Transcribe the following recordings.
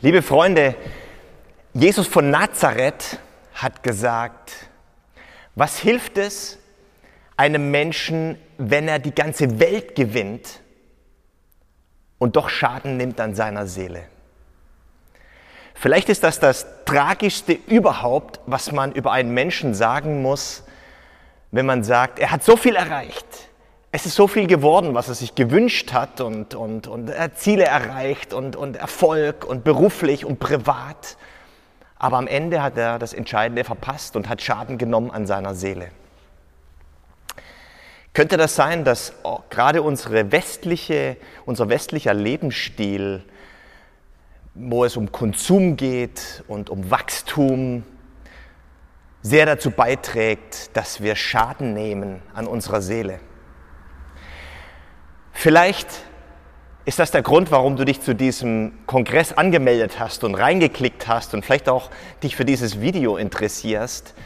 Liebe Freunde, Jesus von Nazareth hat gesagt, was hilft es einem Menschen, wenn er die ganze Welt gewinnt und doch Schaden nimmt an seiner Seele? Vielleicht ist das das Tragischste überhaupt, was man über einen Menschen sagen muss, wenn man sagt, er hat so viel erreicht. Es ist so viel geworden, was er sich gewünscht hat und, und, und er Ziele erreicht und, und Erfolg und beruflich und privat. Aber am Ende hat er das Entscheidende verpasst und hat Schaden genommen an seiner Seele. Könnte das sein, dass gerade unsere westliche, unser westlicher Lebensstil wo es um Konsum geht und um Wachstum, sehr dazu beiträgt, dass wir Schaden nehmen an unserer Seele. Vielleicht ist das der Grund, warum du dich zu diesem Kongress angemeldet hast und reingeklickt hast und vielleicht auch dich für dieses Video interessierst,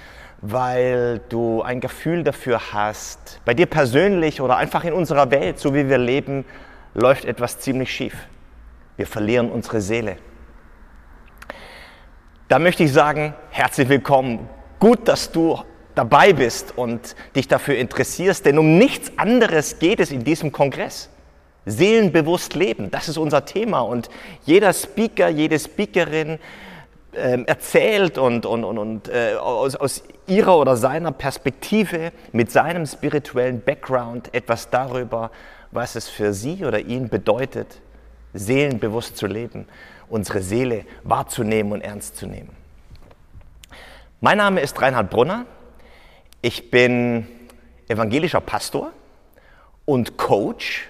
weil du ein Gefühl dafür hast, bei dir persönlich oder einfach in unserer Welt, so wie wir leben, läuft etwas ziemlich schief. Wir verlieren unsere Seele. Da möchte ich sagen, herzlich willkommen. Gut, dass du dabei bist und dich dafür interessierst, denn um nichts anderes geht es in diesem Kongress. Seelenbewusst leben, das ist unser Thema und jeder Speaker, jede Speakerin äh, erzählt und, und, und, und äh, aus, aus ihrer oder seiner Perspektive mit seinem spirituellen Background etwas darüber, was es für sie oder ihn bedeutet, seelenbewusst zu leben, unsere Seele wahrzunehmen und ernst zu nehmen. Mein Name ist Reinhard Brunner. Ich bin evangelischer Pastor und Coach.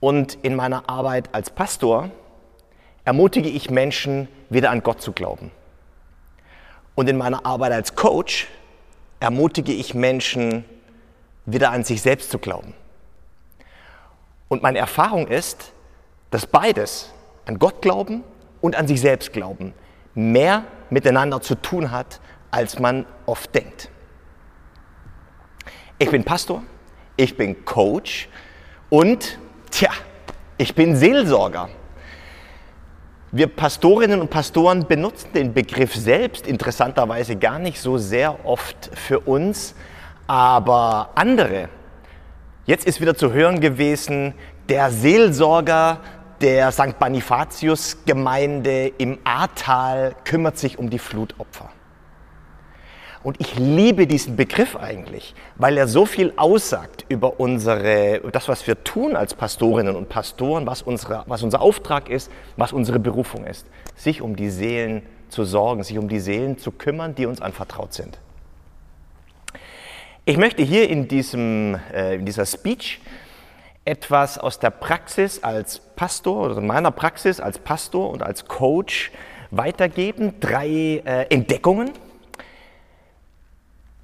Und in meiner Arbeit als Pastor ermutige ich Menschen, wieder an Gott zu glauben. Und in meiner Arbeit als Coach ermutige ich Menschen, wieder an sich selbst zu glauben. Und meine Erfahrung ist, dass beides, an Gott glauben und an sich selbst glauben, mehr miteinander zu tun hat, als man oft denkt. Ich bin Pastor, ich bin Coach und, tja, ich bin Seelsorger. Wir Pastorinnen und Pastoren benutzen den Begriff selbst interessanterweise gar nicht so sehr oft für uns, aber andere. Jetzt ist wieder zu hören gewesen, der Seelsorger der St. Bonifatius-Gemeinde im Ahrtal kümmert sich um die Flutopfer. Und ich liebe diesen Begriff eigentlich, weil er so viel aussagt über unsere, das, was wir tun als Pastorinnen und Pastoren, was, unsere, was unser Auftrag ist, was unsere Berufung ist. Sich um die Seelen zu sorgen, sich um die Seelen zu kümmern, die uns anvertraut sind. Ich möchte hier in, diesem, äh, in dieser Speech etwas aus der Praxis als Pastor oder meiner Praxis als Pastor und als Coach weitergeben, drei äh, Entdeckungen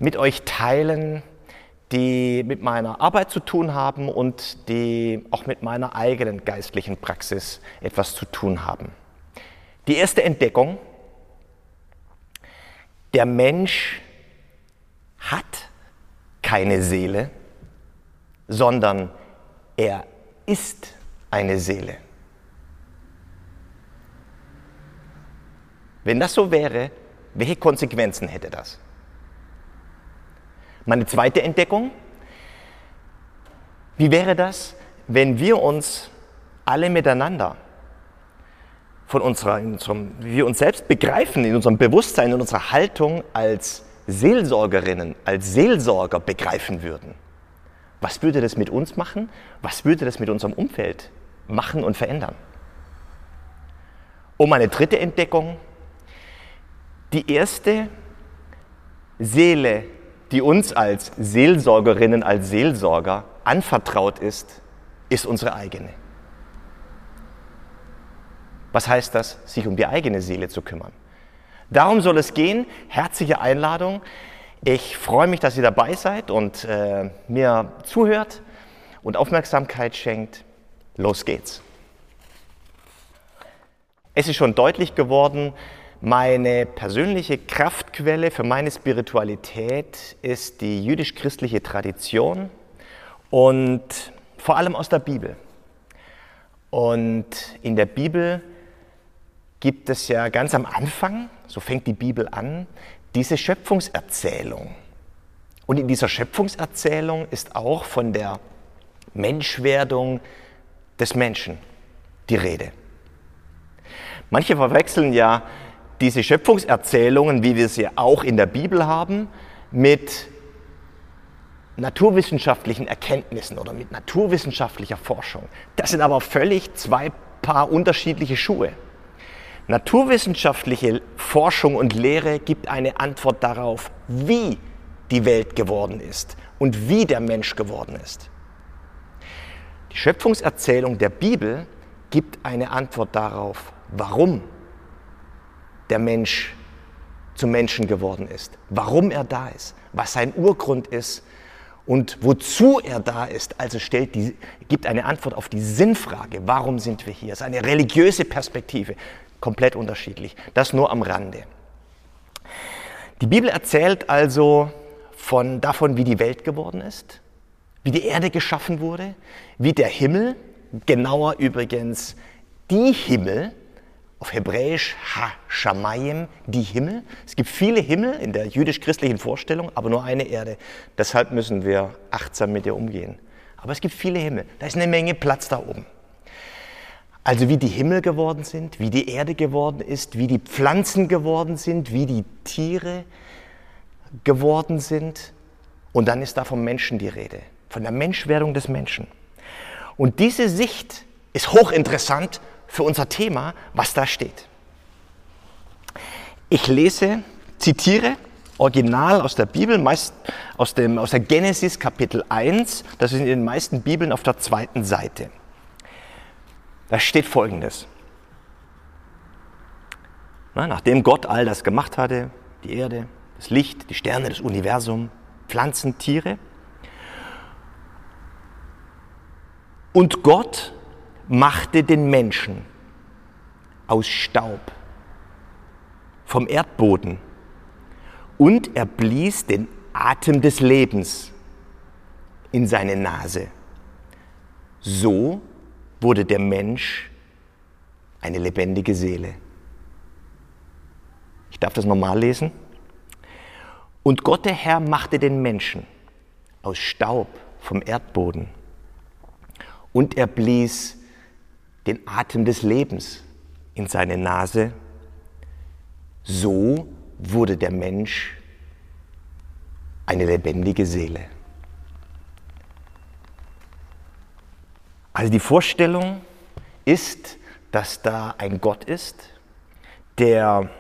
mit euch teilen, die mit meiner Arbeit zu tun haben und die auch mit meiner eigenen geistlichen Praxis etwas zu tun haben. Die erste Entdeckung, der Mensch hat keine Seele, sondern er ist eine Seele. Wenn das so wäre, welche Konsequenzen hätte das? Meine zweite Entdeckung, wie wäre das, wenn wir uns alle miteinander von unserer, unserem, wie wir uns selbst begreifen, in unserem Bewusstsein, in unserer Haltung als Seelsorgerinnen, als Seelsorger begreifen würden? Was würde das mit uns machen? Was würde das mit unserem Umfeld machen und verändern? Und meine dritte Entdeckung, die erste Seele, die uns als Seelsorgerinnen, als Seelsorger anvertraut ist, ist unsere eigene. Was heißt das, sich um die eigene Seele zu kümmern? Darum soll es gehen. Herzliche Einladung. Ich freue mich, dass ihr dabei seid und äh, mir zuhört und Aufmerksamkeit schenkt. Los geht's. Es ist schon deutlich geworden, meine persönliche Kraftquelle für meine Spiritualität ist die jüdisch-christliche Tradition und vor allem aus der Bibel. Und in der Bibel gibt es ja ganz am Anfang, so fängt die Bibel an, diese Schöpfungserzählung. Und in dieser Schöpfungserzählung ist auch von der Menschwerdung des Menschen die Rede. Manche verwechseln ja diese Schöpfungserzählungen, wie wir sie auch in der Bibel haben, mit naturwissenschaftlichen Erkenntnissen oder mit naturwissenschaftlicher Forschung. Das sind aber völlig zwei Paar unterschiedliche Schuhe. Naturwissenschaftliche Forschung und Lehre gibt eine Antwort darauf, wie die Welt geworden ist und wie der Mensch geworden ist. Die Schöpfungserzählung der Bibel gibt eine Antwort darauf, warum der Mensch zum Menschen geworden ist, warum er da ist, was sein Urgrund ist und wozu er da ist. Also stellt die, gibt eine Antwort auf die Sinnfrage, warum sind wir hier? Es ist eine religiöse Perspektive, komplett unterschiedlich. Das nur am Rande. Die Bibel erzählt also von, davon, wie die Welt geworden ist, wie die Erde geschaffen wurde, wie der Himmel, genauer übrigens die Himmel, auf Hebräisch Ha-Shamayim, die Himmel. Es gibt viele Himmel in der jüdisch-christlichen Vorstellung, aber nur eine Erde. Deshalb müssen wir achtsam mit ihr umgehen. Aber es gibt viele Himmel. Da ist eine Menge Platz da oben. Also wie die Himmel geworden sind, wie die Erde geworden ist, wie die Pflanzen geworden sind, wie die Tiere geworden sind. Und dann ist da vom Menschen die Rede, von der Menschwerdung des Menschen. Und diese Sicht ist hochinteressant für unser Thema, was da steht. Ich lese, zitiere original aus der Bibel, meist aus, dem, aus der Genesis Kapitel 1, das ist in den meisten Bibeln auf der zweiten Seite. Da steht folgendes. Na, nachdem Gott all das gemacht hatte, die Erde, das Licht, die Sterne, das Universum, Pflanzen, Tiere, und Gott machte den Menschen aus Staub vom Erdboden und er blies den Atem des Lebens in seine Nase. So wurde der Mensch eine lebendige Seele. Ich darf das nochmal lesen. Und Gott der Herr machte den Menschen aus Staub vom Erdboden und er blies den Atem des Lebens in seine Nase. So wurde der Mensch eine lebendige Seele. Also die Vorstellung ist, dass da ein Gott ist, der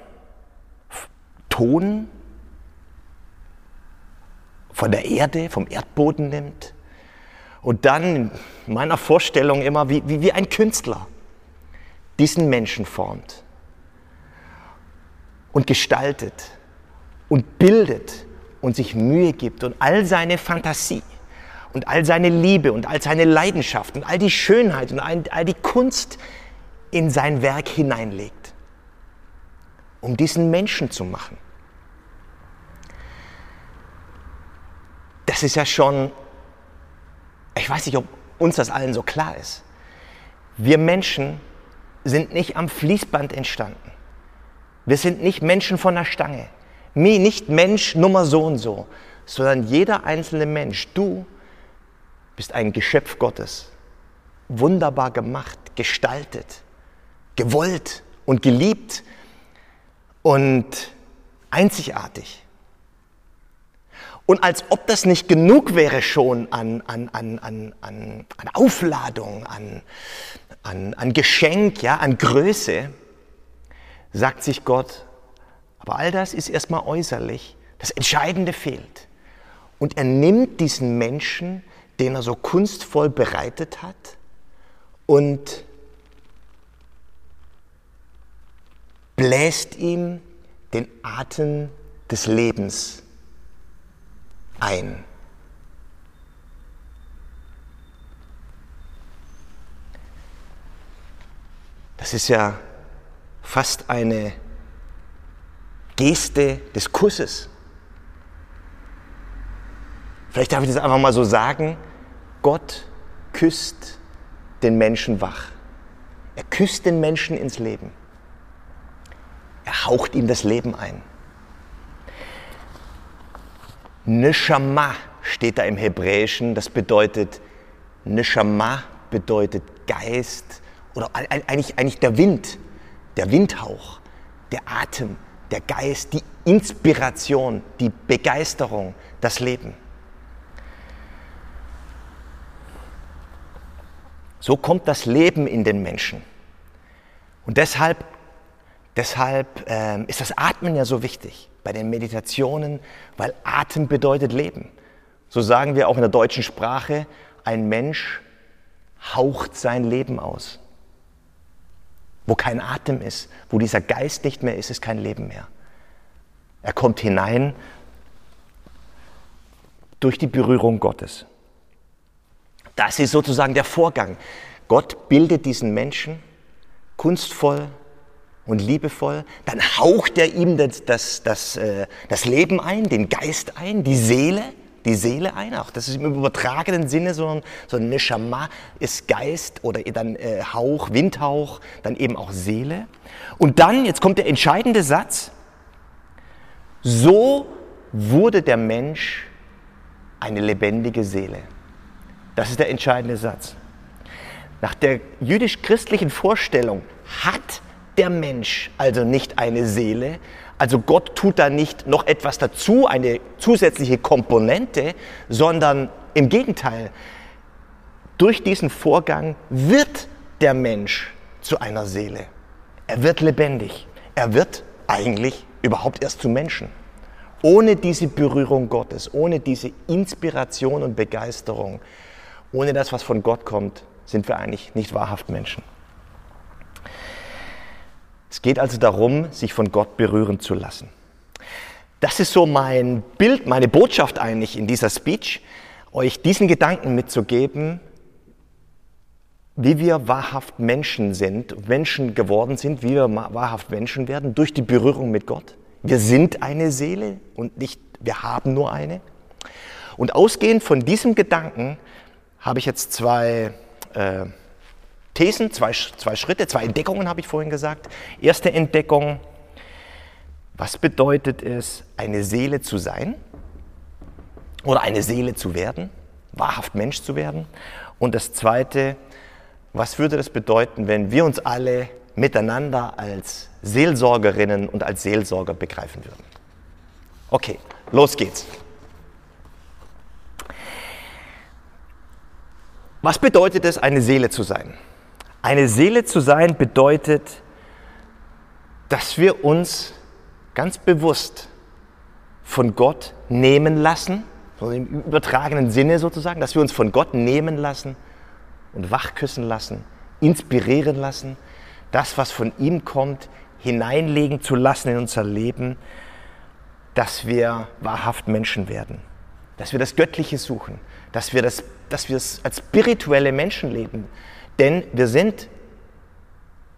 Ton von der Erde, vom Erdboden nimmt und dann in meiner Vorstellung immer wie, wie, wie ein Künstler diesen Menschen formt und gestaltet und bildet und sich Mühe gibt und all seine Fantasie und all seine Liebe und all seine Leidenschaft und all die Schönheit und all, all die Kunst in sein Werk hineinlegt, um diesen Menschen zu machen. Das ist ja schon ich weiß nicht, ob uns das allen so klar ist. Wir Menschen sind nicht am Fließband entstanden. Wir sind nicht Menschen von der Stange. Nicht Mensch Nummer so und so, sondern jeder einzelne Mensch. Du bist ein Geschöpf Gottes. Wunderbar gemacht, gestaltet, gewollt und geliebt und einzigartig. Und als ob das nicht genug wäre schon an, an, an, an, an Aufladung, an, an, an Geschenk, ja, an Größe, sagt sich Gott, aber all das ist erstmal äußerlich. Das Entscheidende fehlt. Und er nimmt diesen Menschen, den er so kunstvoll bereitet hat, und bläst ihm den Atem des Lebens ein. Das ist ja fast eine Geste des Kusses. Vielleicht darf ich das einfach mal so sagen. Gott küsst den Menschen wach. Er küsst den Menschen ins Leben. haucht ihm das Leben ein. Neshama steht da im Hebräischen, das bedeutet, Neshama bedeutet Geist oder eigentlich, eigentlich der Wind, der Windhauch, der Atem, der Geist, die Inspiration, die Begeisterung, das Leben. So kommt das Leben in den Menschen. Und deshalb, deshalb ähm, ist das Atmen ja so wichtig bei den Meditationen, weil Atem bedeutet Leben. So sagen wir auch in der deutschen Sprache, ein Mensch haucht sein Leben aus. Wo kein Atem ist, wo dieser Geist nicht mehr ist, ist kein Leben mehr. Er kommt hinein durch die Berührung Gottes. Das ist sozusagen der Vorgang. Gott bildet diesen Menschen kunstvoll und liebevoll, dann haucht er ihm das, das, das, äh, das Leben ein, den Geist ein, die Seele, die Seele ein. Auch das ist im übertragenen Sinne so ein, so ein Neshama ist Geist oder dann äh, Hauch, Windhauch, dann eben auch Seele. Und dann, jetzt kommt der entscheidende Satz, so wurde der Mensch eine lebendige Seele. Das ist der entscheidende Satz. Nach der jüdisch-christlichen Vorstellung hat der Mensch also nicht eine Seele, also Gott tut da nicht noch etwas dazu, eine zusätzliche Komponente, sondern im Gegenteil, durch diesen Vorgang wird der Mensch zu einer Seele. Er wird lebendig. Er wird eigentlich überhaupt erst zu Menschen. Ohne diese Berührung Gottes, ohne diese Inspiration und Begeisterung, ohne das, was von Gott kommt, sind wir eigentlich nicht wahrhaft Menschen. Es geht also darum, sich von Gott berühren zu lassen. Das ist so mein Bild, meine Botschaft eigentlich in dieser Speech, euch diesen Gedanken mitzugeben, wie wir wahrhaft Menschen sind, Menschen geworden sind, wie wir wahrhaft Menschen werden durch die Berührung mit Gott. Wir sind eine Seele und nicht, wir haben nur eine. Und ausgehend von diesem Gedanken habe ich jetzt zwei äh, Thesen, zwei, zwei Schritte, zwei Entdeckungen habe ich vorhin gesagt. Erste Entdeckung, was bedeutet es, eine Seele zu sein oder eine Seele zu werden, wahrhaft Mensch zu werden? Und das zweite, was würde das bedeuten, wenn wir uns alle miteinander als Seelsorgerinnen und als Seelsorger begreifen würden? Okay, los geht's. Was bedeutet es, eine Seele zu sein? Eine Seele zu sein bedeutet, dass wir uns ganz bewusst von Gott nehmen lassen, im übertragenen Sinne sozusagen, dass wir uns von Gott nehmen lassen und wachküssen lassen, inspirieren lassen, das, was von ihm kommt, hineinlegen zu lassen in unser Leben, dass wir wahrhaft Menschen werden, dass wir das Göttliche suchen, dass wir, das, dass wir es als spirituelle Menschen leben, denn wir sind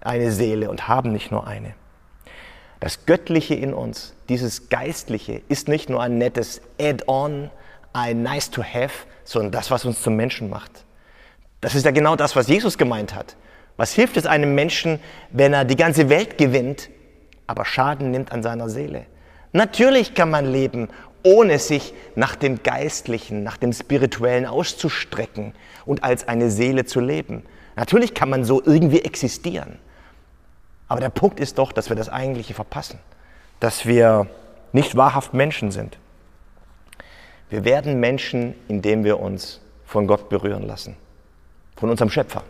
eine Seele und haben nicht nur eine. Das Göttliche in uns, dieses Geistliche, ist nicht nur ein nettes Add-on, ein Nice to Have, sondern das, was uns zum Menschen macht. Das ist ja genau das, was Jesus gemeint hat. Was hilft es einem Menschen, wenn er die ganze Welt gewinnt, aber Schaden nimmt an seiner Seele? Natürlich kann man leben, ohne sich nach dem Geistlichen, nach dem Spirituellen auszustrecken und als eine Seele zu leben. Natürlich kann man so irgendwie existieren. Aber der Punkt ist doch, dass wir das Eigentliche verpassen. Dass wir nicht wahrhaft Menschen sind. Wir werden Menschen, indem wir uns von Gott berühren lassen. Von unserem Schöpfer.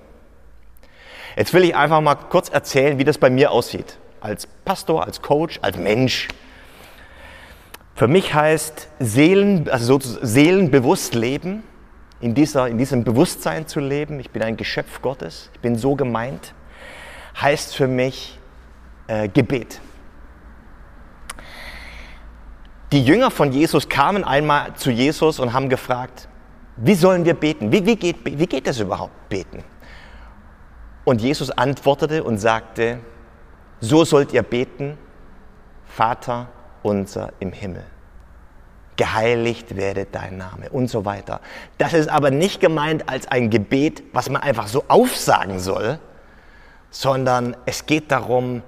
Jetzt will ich einfach mal kurz erzählen, wie das bei mir aussieht. Als Pastor, als Coach, als Mensch. Für mich heißt Seelen, also seelenbewusst leben, in, dieser, in diesem Bewusstsein zu leben, ich bin ein Geschöpf Gottes, ich bin so gemeint, heißt für mich äh, Gebet. Die Jünger von Jesus kamen einmal zu Jesus und haben gefragt, wie sollen wir beten? Wie, wie, geht, wie geht das überhaupt, beten? Und Jesus antwortete und sagte, so sollt ihr beten, Vater unser im Himmel geheiligt werde dein Name und so weiter. Das ist aber nicht gemeint als ein Gebet, was man einfach so aufsagen soll, sondern es geht darum,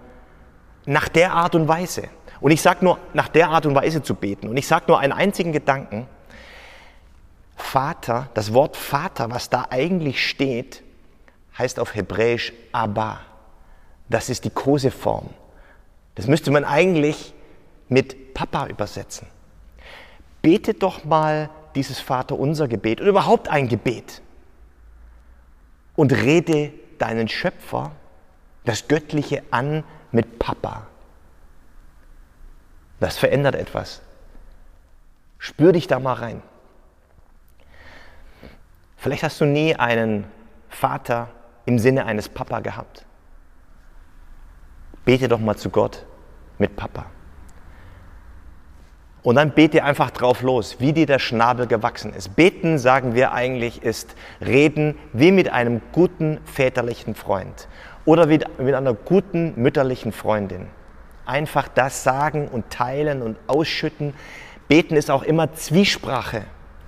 nach der Art und Weise. Und ich sage nur, nach der Art und Weise zu beten. Und ich sage nur einen einzigen Gedanken. Vater, das Wort Vater, was da eigentlich steht, heißt auf Hebräisch Abba. Das ist die Koseform. Das müsste man eigentlich mit Papa übersetzen. Bete doch mal dieses Vaterunser Gebet oder überhaupt ein Gebet und rede deinen Schöpfer, das Göttliche an mit Papa. Das verändert etwas. Spür dich da mal rein. Vielleicht hast du nie einen Vater im Sinne eines Papa gehabt. Bete doch mal zu Gott mit Papa. Und dann bete einfach drauf los, wie dir der Schnabel gewachsen ist. Beten, sagen wir eigentlich, ist reden wie mit einem guten väterlichen Freund oder wie mit einer guten mütterlichen Freundin. Einfach das sagen und teilen und ausschütten. Beten ist auch immer Zwiesprache,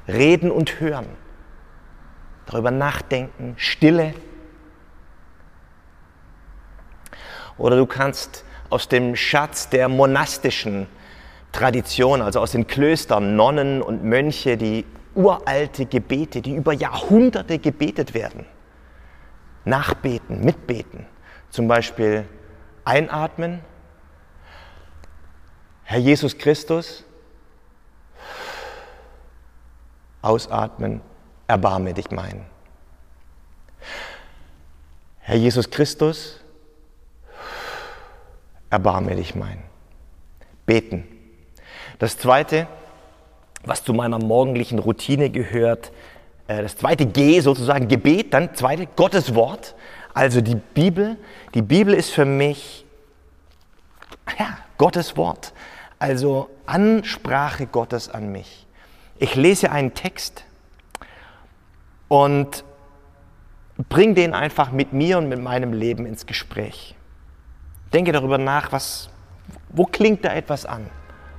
reden und hören. Darüber nachdenken, Stille. Oder du kannst aus dem Schatz der monastischen Tradition, also aus den Klöstern, Nonnen und Mönche, die uralte Gebete, die über Jahrhunderte gebetet werden. Nachbeten, mitbeten. Zum Beispiel einatmen. Herr Jesus Christus. Ausatmen. Erbarme dich mein. Herr Jesus Christus. Erbarme dich mein. Beten. Das Zweite, was zu meiner morgendlichen Routine gehört, äh, das zweite G sozusagen Gebet, dann zweite Gottes Wort, also die Bibel. Die Bibel ist für mich ja, Gottes Wort, also Ansprache Gottes an mich. Ich lese einen Text und bringe den einfach mit mir und mit meinem Leben ins Gespräch. Denke darüber nach, was, wo klingt da etwas an?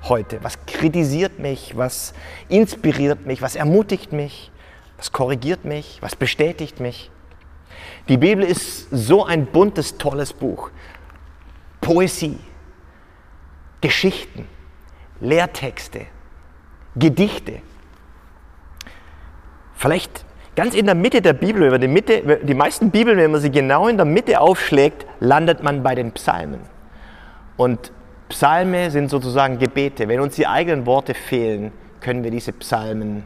Heute? Was kritisiert mich? Was inspiriert mich? Was ermutigt mich? Was korrigiert mich? Was bestätigt mich? Die Bibel ist so ein buntes, tolles Buch. Poesie, Geschichten, Lehrtexte, Gedichte. Vielleicht ganz in der Mitte der Bibel, wenn die, Mitte, die meisten Bibeln, wenn man sie genau in der Mitte aufschlägt, landet man bei den Psalmen. Und Psalme sind sozusagen Gebete. Wenn uns die eigenen Worte fehlen, können wir diese Psalmen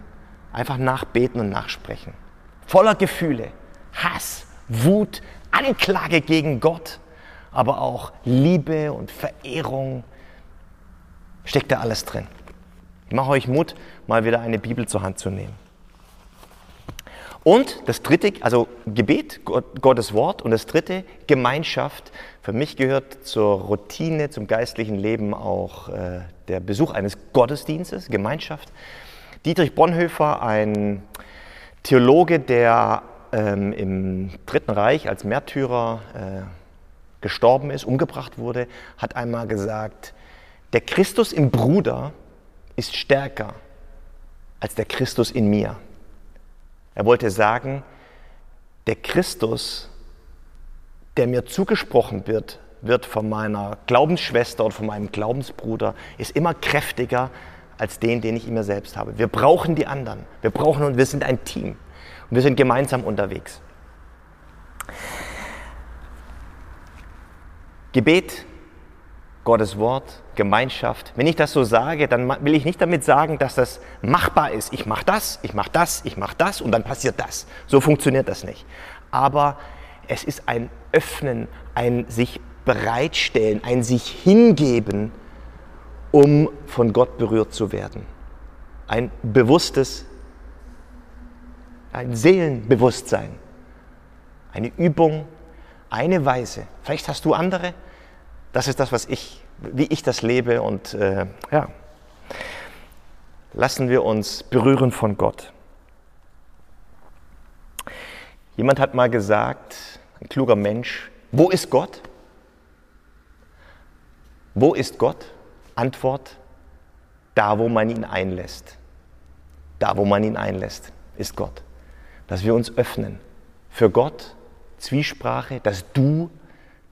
einfach nachbeten und nachsprechen. Voller Gefühle, Hass, Wut, Anklage gegen Gott, aber auch Liebe und Verehrung. Steckt da alles drin. Ich mache euch Mut, mal wieder eine Bibel zur Hand zu nehmen. Und das dritte, also Gebet, Gottes Wort. Und das dritte, Gemeinschaft. Für mich gehört zur Routine, zum geistlichen Leben auch äh, der Besuch eines Gottesdienstes, Gemeinschaft. Dietrich Bonhoeffer, ein Theologe, der ähm, im Dritten Reich als Märtyrer äh, gestorben ist, umgebracht wurde, hat einmal gesagt, der Christus im Bruder ist stärker als der Christus in mir. Er wollte sagen, der Christus, der mir zugesprochen wird, wird von meiner Glaubensschwester oder von meinem Glaubensbruder, ist immer kräftiger als den, den ich in mir selbst habe. Wir brauchen die anderen. Wir brauchen und wir sind ein Team. Und wir sind gemeinsam unterwegs. Gebet Gottes Wort, Gemeinschaft. Wenn ich das so sage, dann will ich nicht damit sagen, dass das machbar ist. Ich mache das, ich mache das, ich mache das und dann passiert das. So funktioniert das nicht. Aber es ist ein Öffnen, ein sich bereitstellen, ein sich hingeben, um von Gott berührt zu werden. Ein bewusstes, ein Seelenbewusstsein. Eine Übung, eine Weise. Vielleicht hast du andere. Das ist das, was ich, wie ich das lebe und äh, ja, lassen wir uns berühren von Gott. Jemand hat mal gesagt, ein kluger Mensch, wo ist Gott? Wo ist Gott? Antwort, da wo man ihn einlässt. Da wo man ihn einlässt, ist Gott. Dass wir uns öffnen für Gott, Zwiesprache, dass du,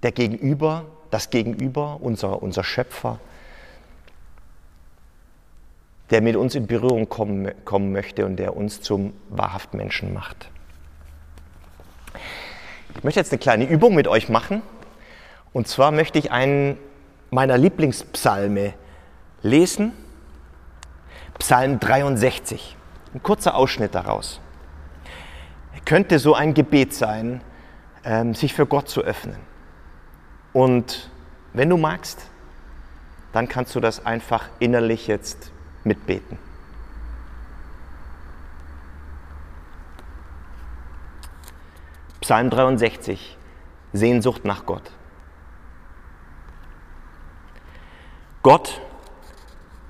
der Gegenüber, das Gegenüber, unser, unser Schöpfer, der mit uns in Berührung kommen, kommen möchte und der uns zum wahrhaft Menschen macht. Ich möchte jetzt eine kleine Übung mit euch machen. Und zwar möchte ich einen meiner Lieblingspsalme lesen. Psalm 63. Ein kurzer Ausschnitt daraus. Könnte so ein Gebet sein, ähm, sich für Gott zu öffnen. Und wenn du magst, dann kannst du das einfach innerlich jetzt mitbeten. Psalm 63, Sehnsucht nach Gott. Gott,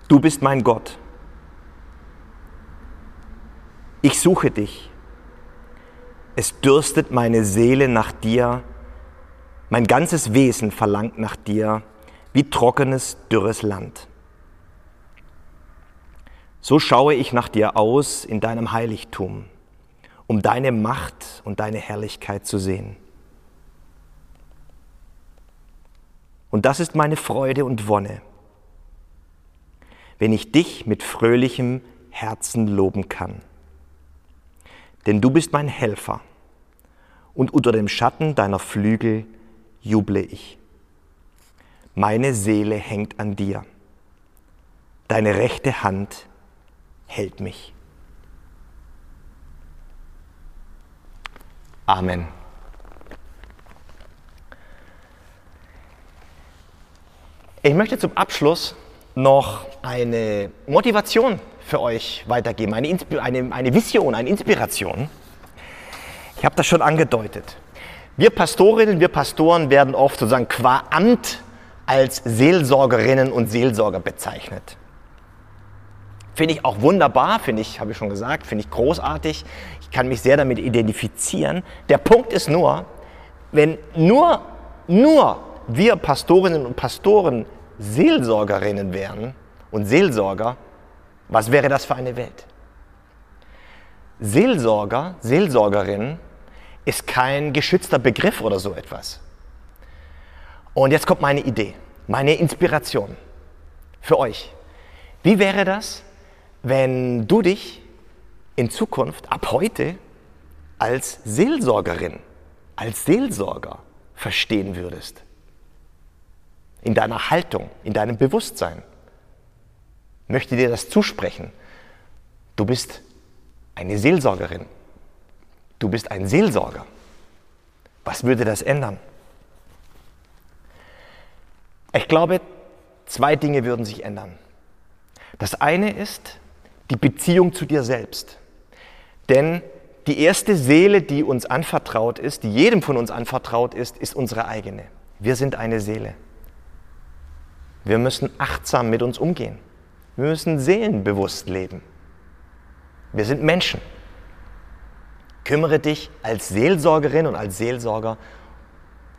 du bist mein Gott. Ich suche dich. Es dürstet meine Seele nach dir. Mein ganzes Wesen verlangt nach dir wie trockenes, dürres Land. So schaue ich nach dir aus in deinem Heiligtum, um deine Macht und deine Herrlichkeit zu sehen. Und das ist meine Freude und Wonne, wenn ich dich mit fröhlichem Herzen loben kann. Denn du bist mein Helfer, und unter dem Schatten deiner Flügel juble ich. Meine Seele hängt an dir. Deine rechte Hand hält mich. Amen. Ich möchte zum Abschluss noch eine Motivation für euch weitergeben, eine, eine, eine Vision, eine Inspiration. Ich habe das schon angedeutet. Wir Pastorinnen, wir Pastoren werden oft sozusagen qua Amt als Seelsorgerinnen und Seelsorger bezeichnet. Finde ich auch wunderbar, finde ich, habe ich schon gesagt, finde ich großartig. Ich kann mich sehr damit identifizieren. Der Punkt ist nur, wenn nur, nur wir Pastorinnen und Pastoren Seelsorgerinnen wären und Seelsorger, was wäre das für eine Welt? Seelsorger, Seelsorgerin ist kein geschützter Begriff oder so etwas. Und jetzt kommt meine Idee, meine Inspiration für euch. Wie wäre das, wenn du dich in Zukunft, ab heute, als Seelsorgerin, als Seelsorger verstehen würdest? In deiner Haltung, in deinem Bewusstsein möchte dir das zusprechen. Du bist eine Seelsorgerin. Du bist ein Seelsorger. Was würde das ändern? Ich glaube, zwei Dinge würden sich ändern. Das eine ist die Beziehung zu dir selbst. Denn die erste Seele, die uns anvertraut ist, die jedem von uns anvertraut ist, ist unsere eigene. Wir sind eine Seele. Wir müssen achtsam mit uns umgehen. Wir müssen seelenbewusst leben. Wir sind Menschen. Kümmere dich als Seelsorgerin und als Seelsorger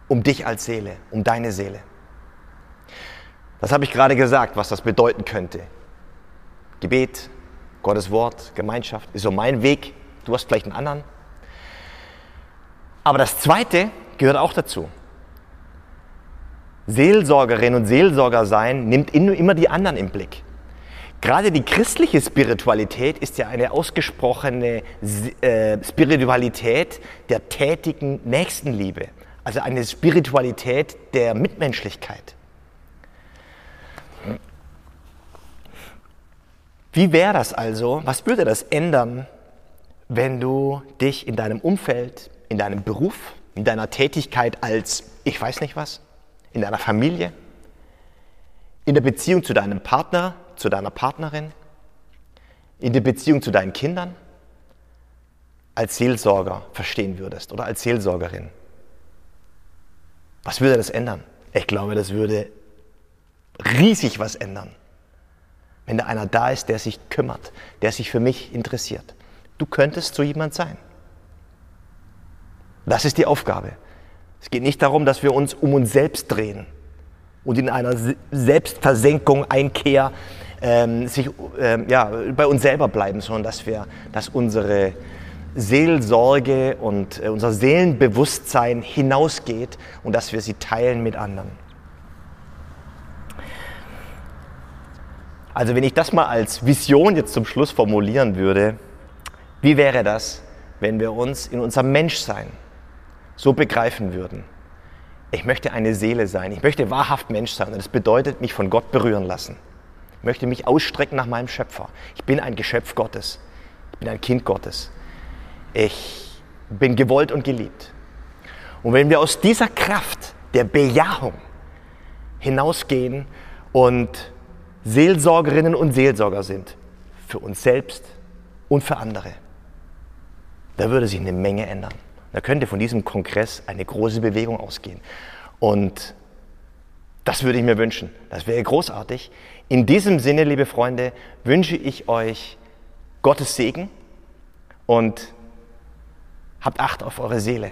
um dich als Seele, um deine Seele. Das habe ich gerade gesagt, was das bedeuten könnte. Gebet, Gottes Wort, Gemeinschaft ist so mein Weg. Du hast vielleicht einen anderen. Aber das Zweite gehört auch dazu. Seelsorgerin und Seelsorger sein nimmt immer die anderen im Blick. Gerade die christliche Spiritualität ist ja eine ausgesprochene äh, Spiritualität der tätigen Nächstenliebe, also eine Spiritualität der Mitmenschlichkeit. Wie wäre das also? Was würde das ändern, wenn du dich in deinem Umfeld, in deinem Beruf, in deiner Tätigkeit als ich weiß nicht was, in deiner Familie, in der Beziehung zu deinem Partner, zu deiner Partnerin, in der Beziehung zu deinen Kindern als Seelsorger verstehen würdest oder als Seelsorgerin. Was würde das ändern? Ich glaube, das würde riesig was ändern, wenn da einer da ist, der sich kümmert, der sich für mich interessiert. Du könntest so jemand sein. Das ist die Aufgabe. Es geht nicht darum, dass wir uns um uns selbst drehen und in einer Selbstversenkung, Einkehr ähm, sich, ähm, ja, bei uns selber bleiben, sondern dass wir, dass unsere Seelsorge und äh, unser Seelenbewusstsein hinausgeht und dass wir sie teilen mit anderen. Also wenn ich das mal als Vision jetzt zum Schluss formulieren würde, wie wäre das, wenn wir uns in unserem Menschsein so begreifen würden? Ich möchte eine Seele sein, ich möchte wahrhaft Mensch sein und das bedeutet mich von Gott berühren lassen. Ich möchte mich ausstrecken nach meinem Schöpfer. Ich bin ein Geschöpf Gottes, ich bin ein Kind Gottes. Ich bin gewollt und geliebt. Und wenn wir aus dieser Kraft der Bejahung hinausgehen und Seelsorgerinnen und Seelsorger sind, für uns selbst und für andere, da würde sich eine Menge ändern. Da könnte von diesem Kongress eine große Bewegung ausgehen. Und das würde ich mir wünschen. Das wäre großartig. In diesem Sinne, liebe Freunde, wünsche ich euch Gottes Segen und habt Acht auf eure Seele.